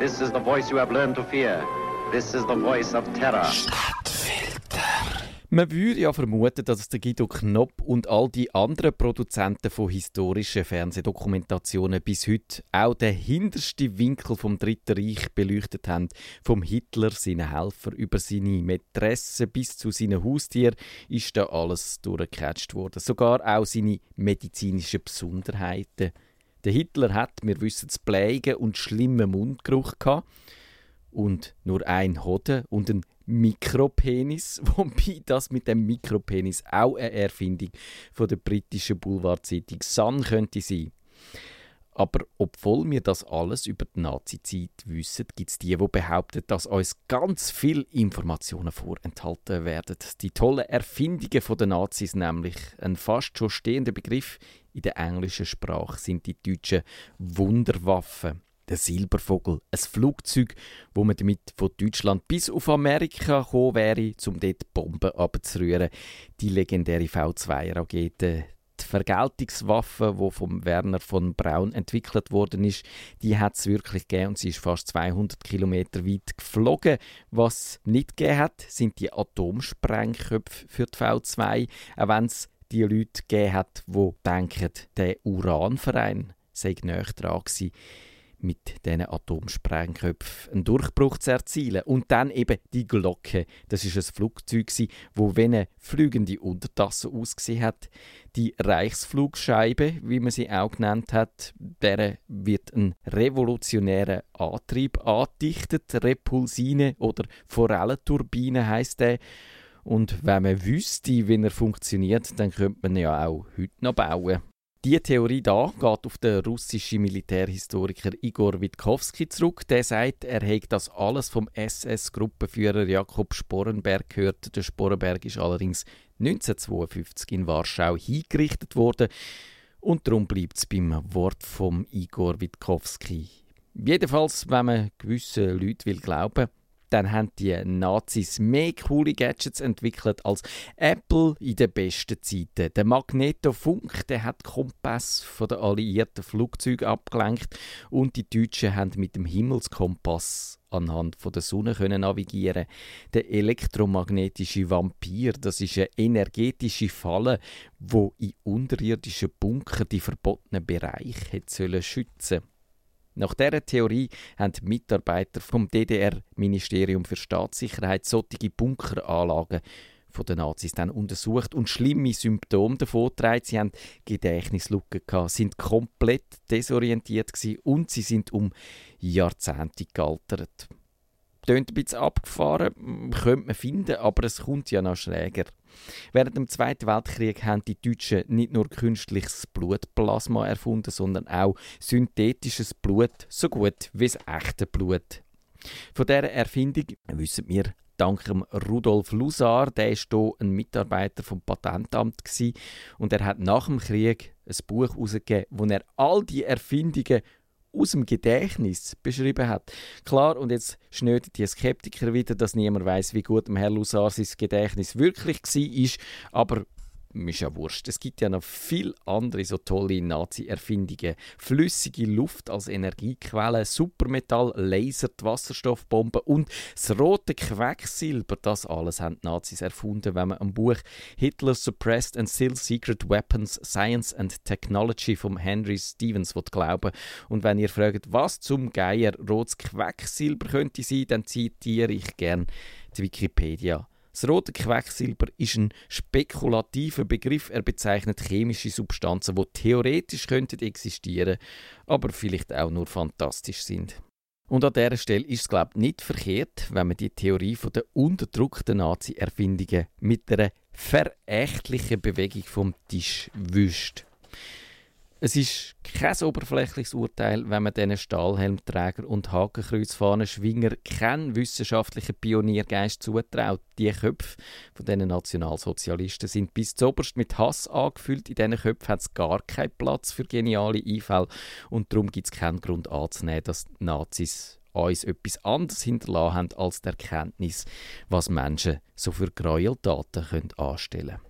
This is the voice you have learned to fear. This is the voice of terror. Man würde ja vermuten, dass der Guido Knopp und all die anderen Produzenten von historischen Fernsehdokumentationen bis heute auch den hintersten Winkel vom Dritten Reich beleuchtet haben. Vom Hitler, seinen Helfer, über seine Mätresse bis zu seinen Haustieren ist da alles durchgecatcht worden. Sogar auch seine medizinischen Besonderheiten. Der Hitler hat, wir wissen es, Pläge und schlimmen Mundgeruch gehabt und nur ein Hoden und ein Mikropenis, wobei das mit dem Mikropenis auch eine Erfindung von der britischen Boulevardzeitung Sun könnte sein. Aber obwohl wir das alles über die Nazi-Zeit wissen, gibt es die, die behaupten, dass uns ganz viele Informationen vorenthalten werden. Die tollen Erfindungen der Nazis, nämlich ein fast schon stehender Begriff in der englischen Sprache, sind die deutschen Wunderwaffen der Silbervogel, ein Flugzeug, wo man damit von Deutschland bis auf Amerika gekommen wäre, um dort Bomben abzurühren. Die legendäre V2-Rakete, die Vergeltungswaffe, die von Werner von Braun entwickelt worden ist, die hat es wirklich gegeben und sie ist fast 200 Kilometer weit geflogen. Was nicht gegeben hat, sind die Atomsprengköpfe für die V2, auch wenn es die Leute gegeben hat, die denken, der Uranverein sei näher dran gewesen mit diesen Atomsprengköpfen einen Durchbruch zu erzielen. Und dann eben die Glocke. Das ist ein Flugzeug, wo wie eine fliegende Untertasse ausgesehen hat. Die Reichsflugscheibe, wie man sie auch genannt hat, der wird ein revolutionärer Antrieb angedichtet. Repulsine oder Forellenturbine heißt der. Und wenn man wüsste, wie er funktioniert, dann könnte man ja auch heute noch bauen. Die Theorie da geht auf den russischen Militärhistoriker Igor Witkowski zurück. Der sagt, er hätte das alles vom SS-Gruppenführer Jakob Sporenberg gehört. Der Sporenberg ist allerdings 1952 in Warschau hingerichtet worden und darum bleibt es beim Wort vom Igor Witkowski. Jedenfalls, wenn man gewissen Leuten will glauben dann haben die Nazis mehr coole Gadgets entwickelt als Apple in den besten Zeiten. Der Magnetofunk, der hat Kompass von den alliierten Flugzeugen abgelenkt und die Deutschen haben mit dem Himmelskompass anhand von der Sonne können navigieren. Der elektromagnetische Vampir, das ist eine energetische Falle, wo in unterirdischen Bunker die verbotenen Bereiche schützen nach dieser Theorie haben die Mitarbeiter vom DDR-Ministerium für Staatssicherheit solche Bunkeranlagen von den Nazis dann untersucht und schlimme Symptome davon getragen. Sie haben Gedächtnislücken gehabt, sind komplett desorientiert und sie sind um Jahrzehnte gealtert. Tönt ein bisschen abgefahren, könnte man finden, aber es kommt ja noch schräger. Während dem Zweiten Weltkrieg haben die Deutschen nicht nur künstliches Blutplasma erfunden, sondern auch synthetisches Blut, so gut wie das echte Blut. Von dieser Erfindung wissen wir dank Rudolf Lusar, der ist hier ein Mitarbeiter vom Patentamt und er hat nach dem Krieg ein Buch herausgegeben, wo er all die Erfindungen aus dem Gedächtnis beschrieben hat. Klar, und jetzt schnöden die Skeptiker wieder, dass niemand weiß, wie gut dem Herr Lusar sein Gedächtnis wirklich war, aber ist ja wurscht. Es gibt ja noch viel andere so tolle Nazi-Erfindungen. Flüssige Luft als Energiequelle, Supermetall, Laser, die Wasserstoffbomben und das rote Quecksilber. Das alles haben die Nazis erfunden, wenn man am Buch Hitler Suppressed and Still Secret Weapons, Science and Technology von Henry Stevens glauben Und wenn ihr fragt, was zum Geier rotes Quecksilber könnte sein, dann zitiere ich gern die Wikipedia. Das rote Quecksilber ist ein spekulativer Begriff. Er bezeichnet chemische Substanzen, die theoretisch könnten existieren, aber vielleicht auch nur fantastisch sind. Und an dieser Stelle ist es, glaube ich, nicht verkehrt, wenn man die Theorie von der unterdrückten Nazi-Erfindungen mit einer verächtlichen Bewegung vom Tisch wischt. Es ist kein oberflächliches Urteil, wenn man diesen Stahlhelmträger und Hakenkreuzfahnenschwinger keinen wissenschaftlichen Pioniergeist zutraut. Die Köpfe von diesen Nationalsozialisten sind bis zuoberst mit Hass angefüllt. In diesen Köpfen hat es gar keinen Platz für geniale Einfälle und darum gibt es keinen Grund anzunehmen, dass die Nazis uns etwas anderes hinterlassen haben als die Erkenntnis, was Menschen so für Gräueltaten anstellen können.